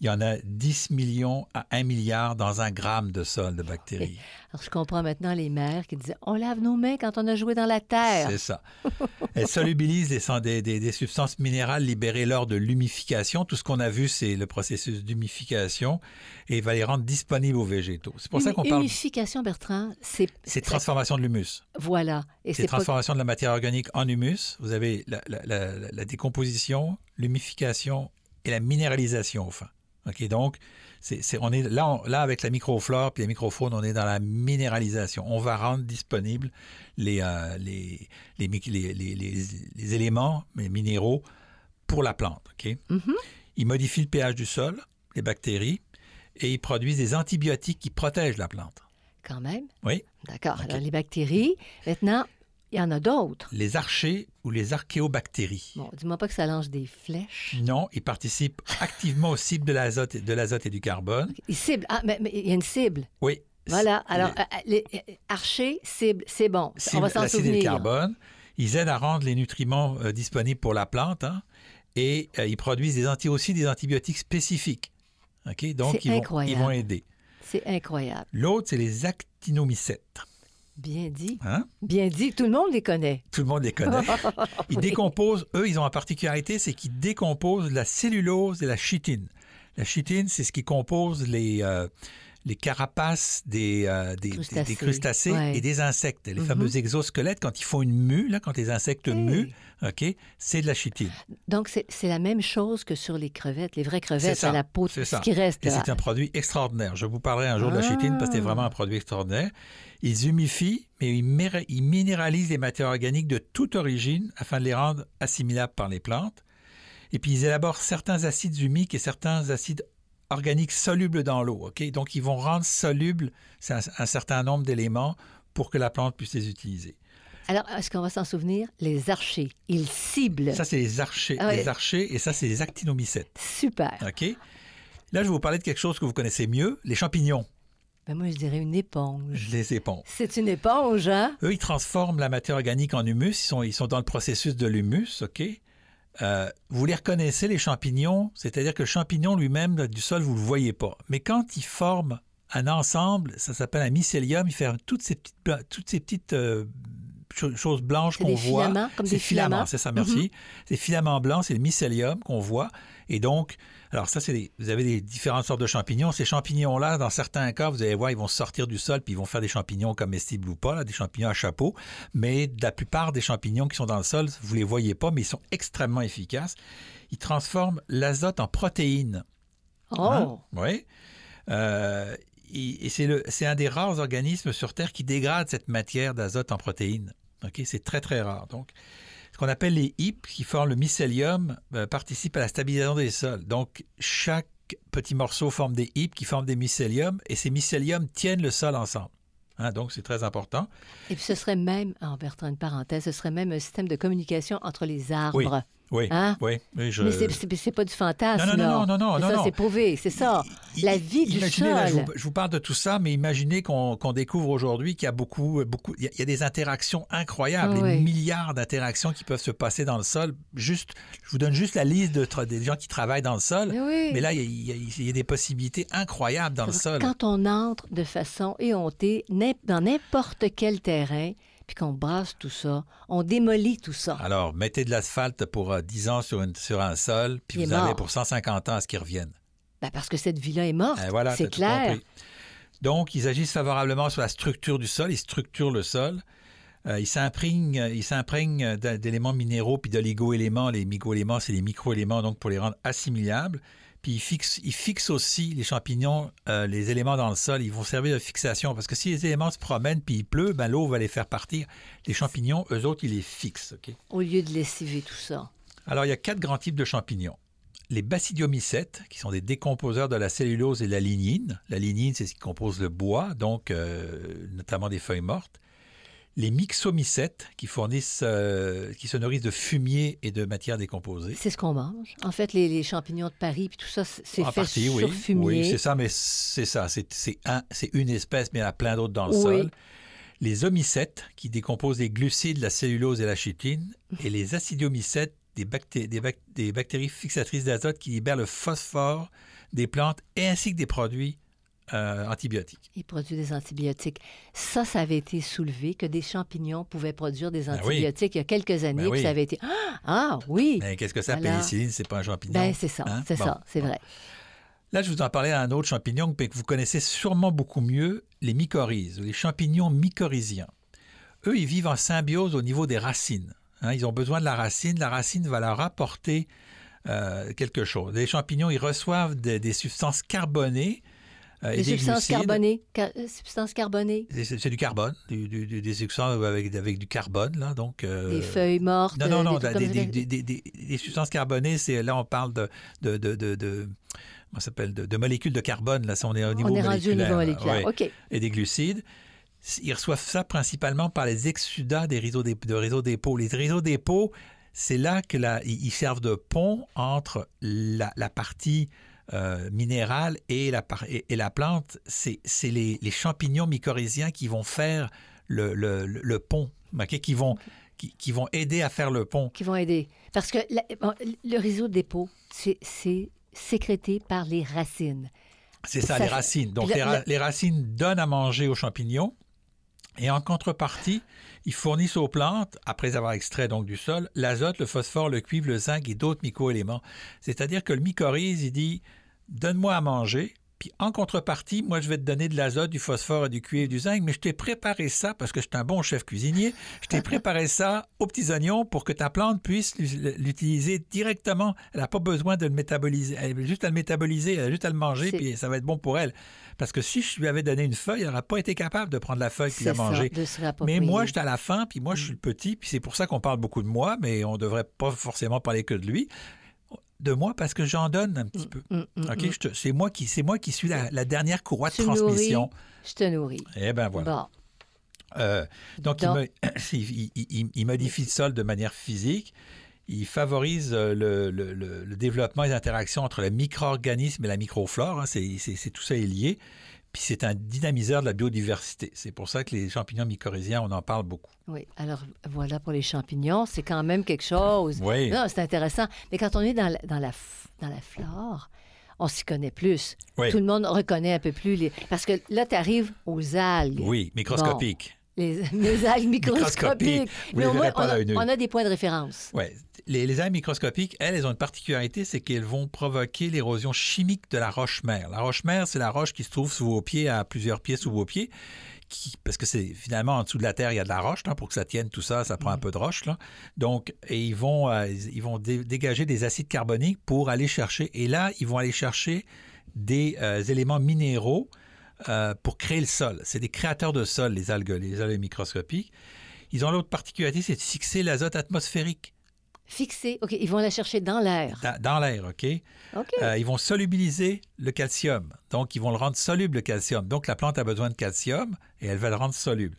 Il y en a 10 millions à 1 milliard dans un gramme de sol de bactéries. Alors, je comprends maintenant les mères qui disaient On lave nos mains quand on a joué dans la terre. C'est ça. Elles solubilisent des, substances minérales libérées lors de l'humification. Tout ce qu'on a vu, c'est le processus d'humification et va les rendre disponibles aux végétaux. C'est pour ça Humi- qu'on parle. Humification, Bertrand, c'est. C'est transformation de l'humus. Voilà. Et C'est pas. transformation de la matière organique en humus. Vous avez la, la- la- la décomposition, l'humification et la minéralisation, enfin. OK, donc, c'est, c'est- on est là, on- là, avec la microflore puis la microfaune, on est dans la minéralisation. On va rendre disponibles les, euh, les, les, les- éléments les minéraux pour la plante. OK? Mhm. Ils modifient le pH du sol, les bactéries, et ils produisent des antibiotiques qui protègent la plante. Quand même. Oui. D'accord. Alors, les bactéries, maintenant, il y en a d'autres. Les archées ou les archéobactéries. Bon, dis-moi pas que ça lance des flèches. Non, ils participent activement au cible de l'azote, de l'azote et du carbone. Ils ciblent. Ah, mais mais il y a une cible. Oui. Voilà. Alors, les- euh, euh, les, euh, archer, cible, c'est bon. On cible va s'en l'acide et le souvenir. carbone. Ils aident à rendre les nutriments euh, disponibles pour la plante hein, et euh, ils produisent des anti aussi des antibiotiques spécifiques. OK? Donc, ils vont, ils vont aider. C'est incroyable. L'autre, c'est les actinomycètes. Bien dit. Hein? Bien dit. Tout le monde les connaît. Tout le monde les connaît. Ils Oui. décomposent, eux, ils ont une particularité, c'est qu'ils décomposent la cellulose et la chitine. La chitine, c'est ce qui compose les, euh, les carapaces des, euh, des, des- des Crustacés, ouais. et des insectes. Les Mhm. fameux exosquelettes, quand ils font une mue, là, quand les insectes Hey. muent, OK, c'est de la chitine. Donc, c'est la même chose que sur les crevettes. Les vraies crevettes, ça, à la peau, c'est ce ça. qui reste. C'est un produit extraordinaire. Je vous parlerai un jour de la chitine parce que c'est Ah. vraiment un produit extraordinaire. Ils humifient, mais ils, ils minéralisent les matières organiques de toute origine afin de les rendre assimilables par les plantes. Et puis ils élaborent certains acides humiques et certains acides organiques solubles dans l'eau. ok? Donc ils vont rendre solubles un, un certain nombre d'éléments pour que la plante puisse les utiliser. Alors, est-ce qu'on va s'en souvenir? Les archers, ils ciblent. Ça, c'est les archers, Ah ouais. les archers et ça, c'est les actinomycètes. Super. OK? Là, je vais vous parler de quelque chose que vous connaissez mieux, les champignons, Ben moi, je dirais une éponge. les éponges. C'est une éponge, hein? Eux, ils transforment la matière organique en humus. Ils sont, ils sont dans le processus de l'humus, OK? Euh, vous les reconnaissez, les champignons, c'est-à-dire que le champignon lui-même du sol, vous ne le voyez pas. Mais quand il forme un ensemble, ça s'appelle un mycélium, il fait toutes ces petites, bla- toutes ces petites euh, cho- choses blanches qu'on voit. filaments, comme des filaments. Mhm. c'est ça, merci. Ces filaments blancs, c'est le mycélium qu'on voit. Et donc, alors ça, c'est des- vous avez des différentes sortes de champignons. Ces champignons-là, dans certains cas, vous allez voir, ils vont sortir du sol puis ils vont faire des champignons comestibles ou pas, là, des champignons à chapeau. Mais la plupart des champignons qui sont dans le sol, vous les voyez pas, mais ils sont extrêmement efficaces. Ils transforment l'azote en protéines. Oh! Hein? Oui. Euh, et c'est un des rares organismes sur Terre qui dégrade cette matière d'azote en protéines. OK? C'est très, très rare. Donc, ce qu'on appelle les hippes qui forment le mycélium euh, participent à la stabilisation des sols. Donc, chaque petit morceau forme des hippes qui forment des mycéliums et ces mycéliums tiennent le sol ensemble. Hein, donc, c'est très important. Et puis ce serait même, en Bertrand, une parenthèse, ce serait même un système de communication entre les arbres. Oui, Hein? oui, oui, je... Mais c'est- pas du fantasme, Non, non, là. non, non, non, ça, c'est prouvé, c'est ça. La vie du imaginez, là, je, sol. vous, je vous parle de tout ça, mais imaginez qu'on découvre aujourd'hui qu'il y a beaucoup, beaucoup, il y a, il y a des interactions incroyables, Ah des oui. milliards d'interactions qui peuvent se passer dans le sol. Juste, je vous donne juste la liste de des gens qui travaillent dans le sol. Mais oui. Mais là, il y, a, il y des possibilités incroyables dans le sol. Quand on entre de façon éhontée dans n'importe quel terrain, puis qu'on brasse tout ça, on démolit tout ça. Alors, mettez de l'asphalte pour euh, 10 ans sur, une- sur un sol, puis Il vous avez pour 150 ans à ce qu'ils reviennent. Ben, parce que cette vie-là est morte. Voilà, c'est clair. Donc, ils agissent favorablement sur la structure du sol, ils structurent le sol. Euh, ils s'imprègnent, ils s'imprègnent d'a- d'éléments minéraux puis d'oligo-éléments. Les micro-éléments, c'est les micro-éléments, donc pour les rendre assimilables. Puis ils fixent, ils fixent aussi les champignons, euh, les éléments dans le sol. Ils vont servir de fixation parce que si les éléments se promènent puis il pleut, ben, l'eau va les faire partir. Les champignons, eux autres, ils les fixent. Au lieu de lessiver tout ça. Alors, il y a quatre grands types de champignons. Les basidiomycètes, qui sont des décomposeurs de la cellulose et de la lignine. La lignine, c'est ce qui compose le bois, donc euh, notamment des feuilles mortes. Les myxomycètes, qui fournissent, euh, qui se nourrissent de fumier et de matières décomposées. C'est ce qu'on mange. En fait, les, les champignons de Paris, puis tout ça, c'est En fait partie, sur oui. fumier. Oui, c'est ça, mais c'est ça. C'est un- une espèce, mais il y en a plein d'autres dans le Oui. sol. Les omycètes, qui décomposent les glucides, la cellulose et la chitine. Et les acidiomycètes, des, bacté- des bac- des bactéries fixatrices d'azote qui libèrent le phosphore des plantes et ainsi que des produits euh, antibiotiques. Ils produisent des antibiotiques. Ça, ça avait été soulevé que des champignons pouvaient produire des Ben oui. antibiotiques il y a quelques années. Ben puis oui. ça avait été Ah, ah, oui! Mais qu'est-ce que ça, Voilà. pénicilline, c'est pas un champignon? Ben, c'est ça, Hein? c'est Bon, ça, c'est vrai. Là, je vous en parlais d'un autre champignon que vous connaissez sûrement beaucoup mieux, les mycorhizes, les champignons mycorhiziens. Eux, ils vivent en symbiose au niveau des racines. Hein, ils ont besoin de la racine. La racine va leur apporter euh, quelque chose. Les champignons, ils reçoivent des, des substances carbonées Des des substances glucides. carbonées. Car- euh, substances carbonées. C'est du carbone, du- du- du- des substances avec, avec du carbone, là, donc... euh, Des feuilles mortes. Non, non, euh, non, des des, des- des- des- des- des substances carbonées, c'est là on parle de, de, de, de, s'appelle, de, molécules de carbone, là, si on est au niveau On est rendu au niveau moléculaire, ouais, OK. et des glucides. Ils reçoivent ça principalement par les exsudats des réseaux d'ép- de réseaux dépôts. Les réseaux dépôts, c'est là que la, ils ils servent de pont entre la, la partie euh, minérale et la, et, et la plante. C'est les, les champignons mycorhiziens qui vont faire le, le, pont, qui, vont, qui, qui vont aider à faire le pont. Qui vont aider. Parce que la- le réseau de dépôt, c'est c'est sécrété par les racines. C'est ça, Ça les racines. Donc, ra- les racines donnent à manger aux champignons. Et en contrepartie, ils fournissent aux plantes, après avoir extrait donc du sol, l'azote, le phosphore, le cuivre, le zinc et d'autres microéléments. C'est-à-dire que le mycorhize, il dit Donne-moi à manger, Puis en contrepartie, moi, je vais te donner de l'azote, du phosphore, du cuivre, du zinc, mais je t'ai préparé ça parce que je suis un bon chef cuisinier. Je t'ai préparé ça aux petits oignons pour que ta plante puisse l'utiliser directement. Elle n'a pas besoin de le métaboliser. Elle a juste à le métaboliser, elle a juste à le manger, puis ça va être bon pour elle. Parce que si je lui avais donné une feuille, elle n'aurait pas été capable de prendre la feuille puis la manger. ça, Mais moi, j'étais à la fin, puis moi, je suis le petit, puis c'est pour ça qu'on parle beaucoup de moi, mais on devrait pas forcément parler que de lui. De moi, parce que j'en donne un petit peu. Mm, mm, OK? mm. Te- C'est moi, qui- c'est moi qui suis la, la dernière courroie de nourris. transmission. Je te nourris. Eh bien, voilà. Bon. Euh, donc, il, Donc- me- il- il- il- il modifie le sol de manière physique. Il favorise euh, le, le- le- le développement et les interactions entre le micro-organisme et la microflore. hein. C'est- tout ça est lié. Puis c'est un dynamiseur de la biodiversité. C'est pour ça que les champignons mycorhiziens, on en parle beaucoup. Oui, alors voilà pour les champignons, c'est quand même quelque chose. Oui. Non, c'est intéressant. Mais quand on est dans la, dans la, dans la flore, on s'y connaît plus. Oui. Tout le monde reconnaît un peu plus les... Parce que là, tu arrives aux algues. Oui, microscopique. Les, les algues Microscopiques. microscopiques. Mais au moins, on, a, on a des points de référence. Ouais. Les, les algues microscopiques, elles, elles ont une particularité, c'est qu'elles vont provoquer l'érosion chimique de la roche-mère. La roche-mère, c'est la roche qui se trouve sous vos pieds, à plusieurs pieds sous vos pieds, qui, parce que c'est finalement en dessous de la terre, il y a de la roche, là, pour que ça tienne tout ça, ça prend un peu de roche. Là. Donc, et ils vont, euh, ils ils vont dé- dégager des acides carboniques pour aller chercher, et là, ils vont aller chercher des euh, éléments minéraux euh, pour créer le sol. C'est des créateurs de sol, les algues, les algues microscopiques. Ils ont l'autre particularité, c'est de fixer l'azote atmosphérique Fixé. OK, ils vont la chercher dans l'air. dans, dans l'air, OK? OK. Euh, ils vont solubiliser le calcium. Donc, ils vont le rendre soluble, le calcium. Donc, la plante a besoin de calcium et elle va le rendre soluble.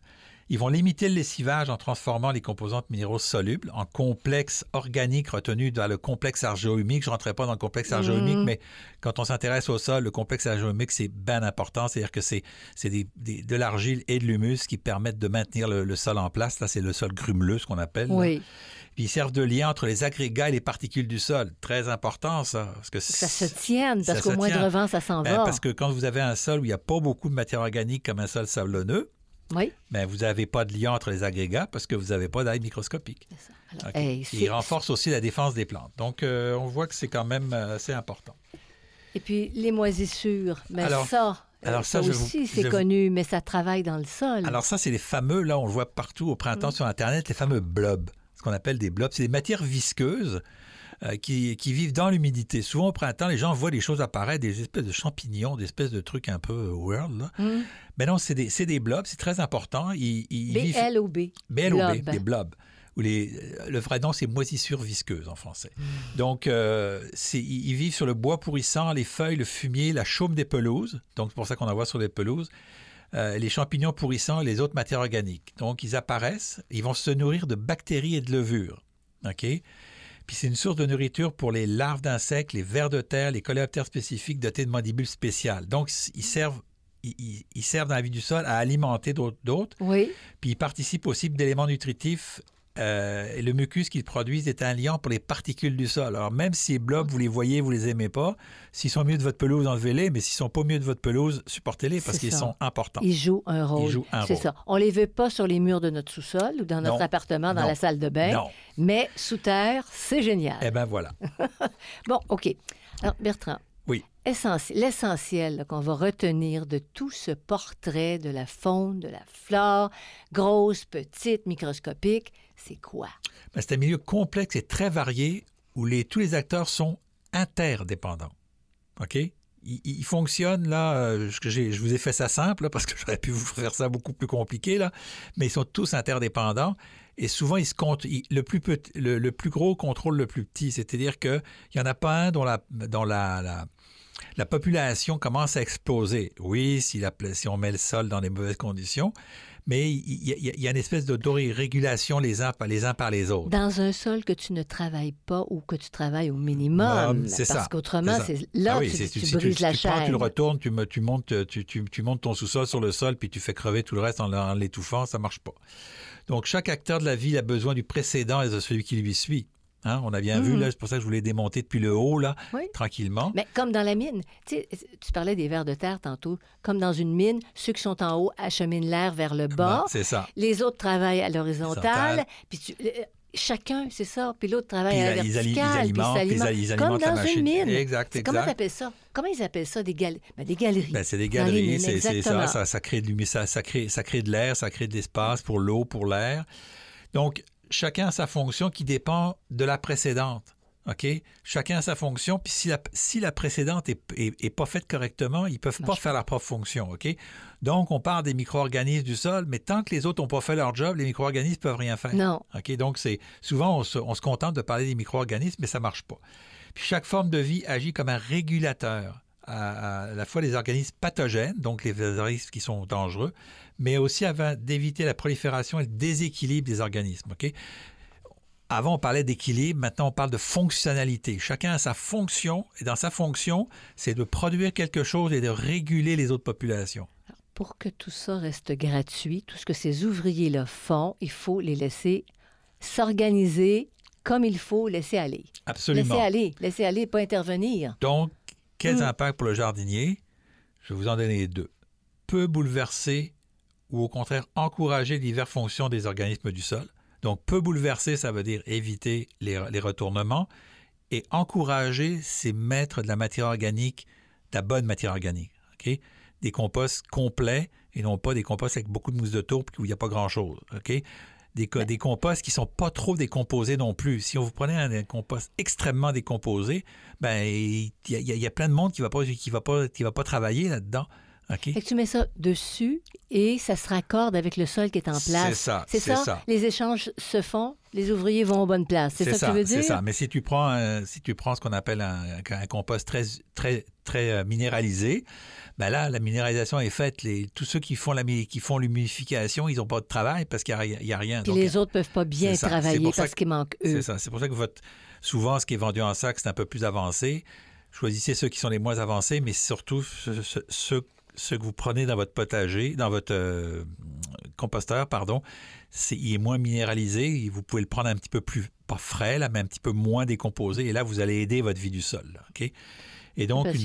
Ils vont limiter le lessivage en transformant les composantes minéraux solubles en complexes organiques retenus dans le complexe argéohumique. Je ne rentrerai pas dans le complexe argéohumique, Mhm. mais quand on s'intéresse au sol, le complexe argéohumique, c'est bien important. C'est-à-dire que c'est c'est des- des- de l'argile et de l'humus qui permettent de maintenir le, le sol en place. Là, c'est le sol grumeleux, ce qu'on appelle. là. oui. Puis ils servent de lien entre les agrégats et les particules du sol. Très important, ça. Parce que Que ça se tienne, parce qu'au moindre vent, ça s'en Ben, va. parce que quand vous avez un sol où il n'y a pas beaucoup de matière organique comme un sol sablonneux, Oui, ben, vous n'avez pas de lien entre les agrégats parce que vous n'avez pas d'ail microscopique. c'est ça. Alors, hey, il renforce aussi la défense des plantes. Donc, euh, on voit que c'est quand même euh, assez important. Et puis, les moisissures, mais Alors- ça, euh, alors ça, aussi, c'est vous- connu, mais ça travaille dans le sol. Alors ça, c'est les fameux, là, on le voit partout au printemps sur Internet, les fameux blobs, ce qu'on appelle des blobs. C'est des matières visqueuses euh, qui, qui vivent dans l'humidité. Souvent au printemps, les gens voient des choses apparaître, des espèces de champignons, des espèces de trucs un peu. Là. Hum. Mais non, c'est des, blobs, c'est très important. Ils. B-L-O-B. BLOB, Blob. des blobs. Les, euh, le vrai nom, c'est moisissure visqueuse en français. Donc, euh, ils ils vivent sur le bois pourrissant, les feuilles, le fumier, la chaume des pelouses. Donc, c'est pour ça qu'on en voit sur les pelouses. euh, les champignons pourrissants et les autres matières organiques. Donc, ils apparaissent, ils vont se nourrir de bactéries et de levures. OK? Puis c'est une source de nourriture pour les larves d'insectes, les vers de terre, les coléoptères spécifiques dotés de mandibules spéciales. Donc, ils servent, ils, dans la vie du sol à alimenter d'autres- d'autres Oui, puis ils participent aussi d'éléments nutritifs. Euh, et le mucus qu'ils produisent est un liant pour les particules du sol. Alors, même si les blobs, vous les voyez, vous les aimez pas, s'ils sont mieux de votre pelouse, enlevez-les, mais s'ils sont pas mieux de votre pelouse, supportez-les parce qu'ils sont importants. ils jouent un rôle. jouent un C'est ça. On les veut pas sur les murs de notre sous-sol ou dans notre Non. appartement, dans Non. la salle de bain, Non. mais sous terre, c'est génial. Eh bien, voilà. Bon, OK. Alors, Bertrand. Oui. L'essentiel qu'on va retenir de tout ce portrait de la faune, de la flore, grosse, petite, microscopique, c'est quoi? Ben, c'est un milieu complexe et très varié où tous les acteurs sont interdépendants. OK? Ils, fonctionnent, là, euh, je, vous ai fait ça simple, parce que j'aurais pu vous faire ça beaucoup plus compliqué, là, mais ils sont tous interdépendants. Et souvent, ils se comptent, le, plus petit- le, plus gros contrôle le plus petit. C'est-à-dire qu'il n'y en a pas un dont la population commence à exploser. Oui, si, la, si on met le sol dans les mauvaises conditions, mais il y, a- il y a une espèce de régulation les uns, par- les uns par les autres. Dans un sol que tu ne travailles pas ou que tu travailles au minimum. Minimum, c'est parce qu'autrement, c'est là Ah oui, tu, tu brises la prends, chaîne. tu le retournes, tu, me- tu montes, tu, montes ton sous-sol sur le sol, puis tu fais crever tout le reste en, en l'étouffant, ça marche pas. Donc, chaque acteur de la vie a besoin du précédent et de celui qui lui suit. Hein, on a bien vu, Mhm. là, c'est pour ça que je voulais démonter depuis le haut, là, Oui. tranquillement. Mais comme dans la mine, tu sais, tu parlais des vers de terre tantôt. Comme dans une mine, ceux qui sont en haut acheminent l'air vers le bas. Ben, c'est ça. Les autres travaillent à l'horizontale. Puis tu- euh, chacun, c'est ça. Puis l'autre travaille à la là, ils ali- ils verticale. puis ça alimentent, ils alimente. ali- ils Comme alimentent la dans une mine. Exact, C'est- Comment exact. ils appellent ça? Comment ils appellent ça? Des, gal- ben, des galeries. Ben, c'est des galeries, c'est ça, exactement. ça, ça crée de ça crée, ça crée de l'air, ça crée de l'espace pour l'eau, pour l'air. Donc, chacun a sa fonction qui dépend de la précédente. OK? Chacun a sa fonction, puis si la, si la précédente n'est est, est pas faite correctement, ils ne peuvent pas faire leur propre fonction. OK? Donc, on parle des micro-organismes du sol, mais tant que les autres n'ont pas fait leur job, les micro-organismes ne peuvent rien faire. Non. OK? Donc, c'est souvent, on se, on se contente de parler des micro-organismes, mais ça ne marche pas. Puis chaque forme de vie agit comme un régulateur à, à la fois les organismes pathogènes, donc les organismes qui sont dangereux, mais aussi afin d'éviter la prolifération et le déséquilibre des organismes. OK? Avant, on parlait d'équilibre, maintenant, on parle de fonctionnalité. Chacun a sa fonction, et dans sa fonction, c'est de produire quelque chose et de réguler les autres populations. Pour que tout ça reste gratuit, tout ce que ces ouvriers-là font, il faut les laisser s'organiser comme il faut, laisser aller. Absolument. Laisser aller, laisser aller, pas intervenir. Donc, quels Mm. impacts pour le jardinier? Je vais vous en donner deux. Peut bouleverser ou au contraire encourager diverses fonctions des organismes du sol. Donc, peut bouleverser, ça veut dire éviter les, les retournements. Et encourager, c'est mettre de la matière organique, de la bonne matière organique. Des composts complets et non pas des composts avec beaucoup de mousse de tourbe où il n'y a pas grand-chose. Des, co- des composts qui ne sont pas trop décomposés non plus. Si on vous prenez un, un compost extrêmement décomposé, ben il y, y a- plein de monde qui ne va, pas- qui va, pas- qui va pas travailler là-dedans. OK? Fait que tu mets ça dessus et ça se raccorde avec le sol qui est en C'est place. ça, C'est c'est ça? ça. Les échanges se font, les ouvriers vont aux bonnes places. C'est ça, que tu veux dire? C'est ça. Mais si tu prends, un- si tu prends ce qu'on appelle un, un compost très, très, très euh, minéralisé, ben là, la minéralisation est faite. Les, tous ceux qui font la qui font ils n'ont pas de travail parce qu'il n'y a, rien. Puis Donc, les autres peuvent pas bien c'est. C'est travailler parce qu'il manque eux. C'est ça. C'est pour ça que votre, souvent, ce qui est vendu en sac, c'est un peu plus avancé. Choisissez ceux qui sont les moins avancés, mais surtout ceux, ceux- ceux que vous prenez dans votre potager, dans votre euh, composteur, pardon. C'est, il est moins minéralisé. et Vous pouvez le prendre un petit peu plus, pas frais, là, mais un petit peu moins décomposé. Et là, vous allez aider votre vie du sol. là, OK? Et donc, une-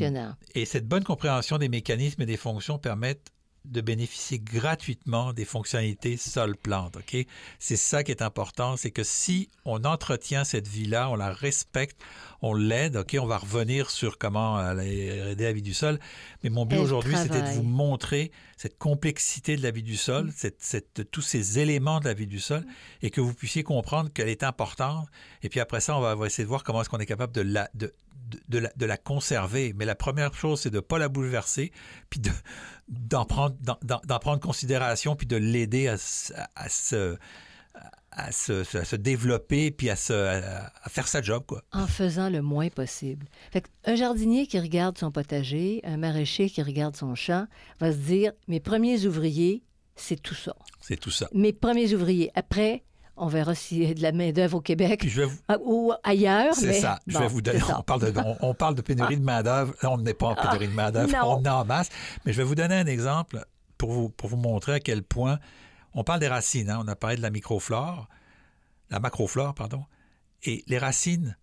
et cette bonne compréhension des mécanismes et des fonctions permettent de bénéficier gratuitement des fonctionnalités sol-plante. OK? C'est ça qui est important, c'est que si on entretient cette vie-là, on la respecte, on l'aide, OK? On va revenir sur comment euh, aider la vie du sol. Mais mon but aujourd'hui, c'était de vous montrer cette complexité de la vie du sol, cette, cette- tous ces éléments de la vie du sol, et que vous puissiez comprendre qu'elle est importante. Et puis après ça, on va, on va essayer de voir comment est-ce qu'on est capable de la, de, de- de la, de la conserver. Mais la première chose, c'est de ne pas la bouleverser, puis de- d'en prendre, d'en- prendre considération, puis de l'aider à, se, à, se, à se développer, puis à, se, à, à faire sa job. Quoi. En faisant le moins possible. Fait un jardinier qui regarde son potager, un maraîcher qui regarde son champ, va se dire mes premiers ouvriers, c'est tout ça. C'est tout ça. Mes premiers ouvriers. Après, on verra s'il y a de la main-d'œuvre au Québec Puis je vais vous, ah, ou ailleurs. C'est mais ça. Je bon, vais vous donner. On parle, de, on, on parle de pénurie de main-d'œuvre. Là, on n'est pas en pénurie de main-d'œuvre. On a en masse. Mais je vais vous donner un exemple pour vous, pour vous montrer à quel point. On parle des racines. hein. On a parlé de la microflore, la macroflore, pardon. Et les racines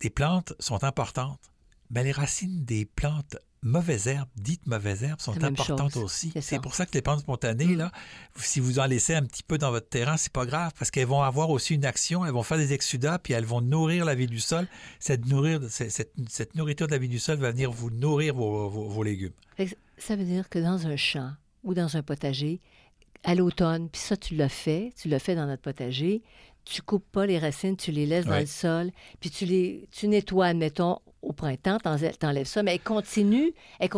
des plantes sont importantes. Mais les racines des plantes mauvaises herbes, dites mauvaises herbes, sont importantes chose. aussi. C'est pour ça que les plantes spontanées, là, si vous en laissez un petit peu dans votre terrain, c'est pas grave parce qu'elles vont avoir aussi une action, elles vont faire des exsudats, puis elles vont nourrir la vie du sol. Cette, nourrir, cette, nourriture de la vie du sol va venir vous nourrir vos, vos- vos légumes. Ça veut dire que dans un champ ou dans un potager, à l'automne, puis ça, tu l'as fait, tu l'as fait dans notre potager, tu coupes pas les racines, tu les laisses dans le sol, puis tu les tu nettoies, admettons, au printemps, t'enlè- t'enlèves ça, mais elle continue, elle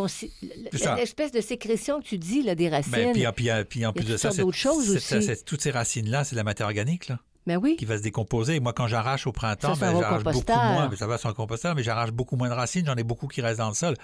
l'espèce de sécrétion que tu dis, là, des racines. Ben, puis, puis, puis en plus de ça, c'est- toutes ces racines-là, c'est de la matière organique là, Ben oui. qui va se décomposer. Moi, quand j'arrache au printemps, ben, j'arrache beaucoup moins. Ben, ça va sur un composteur, mais j'arrache beaucoup moins de racines. J'en ai beaucoup qui restent dans le sol.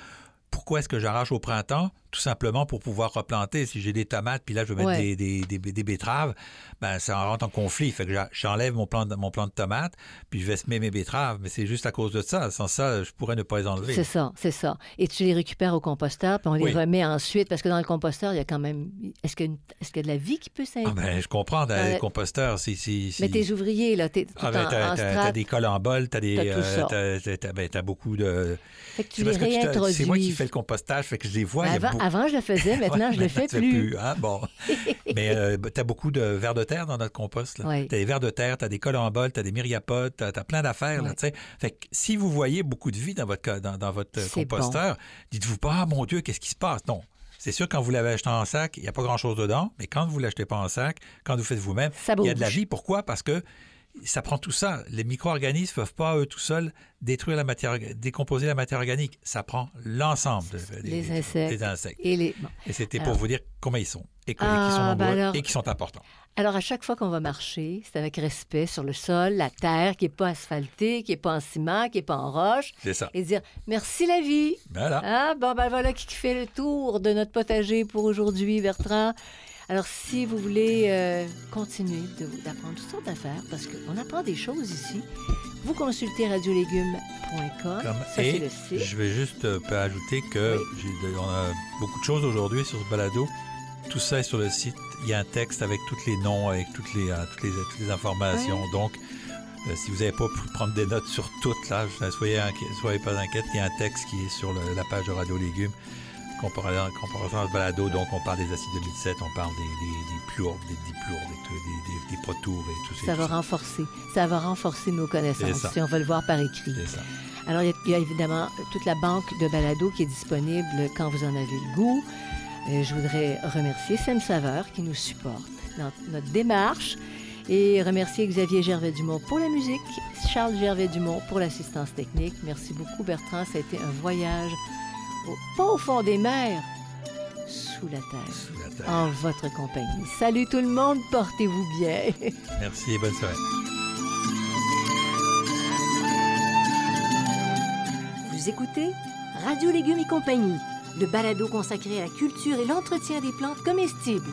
Pourquoi est-ce que j'arrache au printemps? Tout simplement pour pouvoir replanter. Si j'ai des tomates, puis là, je veux mettre Ouais. des, des- des- des betteraves, ben, ça rentre en conflit. Fait que j'enlève mon plant, de, mon plant de tomates, puis je vais semer mes betteraves. Mais c'est juste à cause de ça. Sans ça, je pourrais ne pas les enlever. C'est ça, c'est ça. Et tu les récupères au composteur, puis on les Oui. remet ensuite, parce que dans le composteur, il y a quand même... Est-ce qu'il y, qu'il y a de la vie qui peut Ah s'installer? ben, je comprends, dans les Ouais. composteurs, si... si, si- Mais tes ouvriers, là, t'es Ah ben, en, t'as, des cols en bol, t'as des, T'as euh, ben, beaucoup de. Fait que tu les réintroduis. C'est moi qui fais le compostage, fait que je les vois. Avant, je le faisais, maintenant, Ouais, je le maintenant, fais fais plus. hein, bon. Mais tu as beaucoup de vers de terre dans notre compost. Tu as des vers de terre, tu as des collemboles, tu as des myriapodes, tu as, plein d'affaires. Oui. sais. Fait que si vous voyez beaucoup de vie dans votre, dans, dans votre euh, composteur, dites-vous pas, ah mon Dieu, qu'est-ce qui se passe? Non. C'est sûr, quand vous l'avez acheté en sac, il n'y a pas grand-chose dedans, mais quand vous ne l'achetez pas en sac, quand vous faites vous-même, il y a de la vie. Pourquoi? Parce que ça prend tout ça. Les micro-organismes ne peuvent pas, eux, tout seuls, détruire la matière, décomposer la matière organique. Ça prend l'ensemble de- des, insectes. des insectes. Et les... bon. Et c'était Alors- pour vous dire combien ils sont, et que- et Ah, sont ben nombreux, alors- et qu'ils sont importants. Alors, à chaque fois qu'on va marcher, c'est avec respect sur le sol, la terre qui n'est pas asphaltée, qui n'est pas en ciment, qui n'est pas en roche, C'est ça. et dire merci la vie. Voilà. Ah, bon, ben voilà qui fait le tour de notre potager pour aujourd'hui, Bertrand. Alors, si vous voulez euh, continuer d'apprendre toutes sortes d'affaires, parce qu'on apprend des choses ici, vous consultez radiolégumes.com. Ça, et le site. je vais juste euh, ajouter que Oui. on a beaucoup de choses aujourd'hui sur ce balado. Tout ça est sur le site. Il y a un texte avec tous les noms, avec toutes les, euh, toutes les, toutes les informations. Donc, euh, si vous n'avez pas pu prendre des notes sur toutes, là, soyez, pas inquiète. Il y a un texte qui est sur le- la page de Radio Légumes. Comparé comparaison à ce balado, donc on parle des acides 2007, on parle des, des, des plourdes, des diplourdes, des, des, des, protours et tout ça. Ça va renforcer. Ça va renforcer nos connaissances, si on veut le voir par écrit. C'est ça. Alors, il y a- il y, a évidemment toute la banque de balado qui est disponible quand vous en avez le goût. Euh, je voudrais remercier Sam Saveur qui nous supporte dans notre démarche et remercier Xavier Gervais-Dumont pour la musique, Charles Gervais-Dumont pour l'assistance technique. Merci beaucoup, Bertrand. Ça a été un voyage, au, pas au fond des mers, sous la terre, Sous la terre. en votre compagnie. Salut tout le monde, portez-vous bien. Merci et bonne soirée. Vous écoutez Radio Légumes et compagnie, le balado consacré à la culture et l'entretien des plantes comestibles.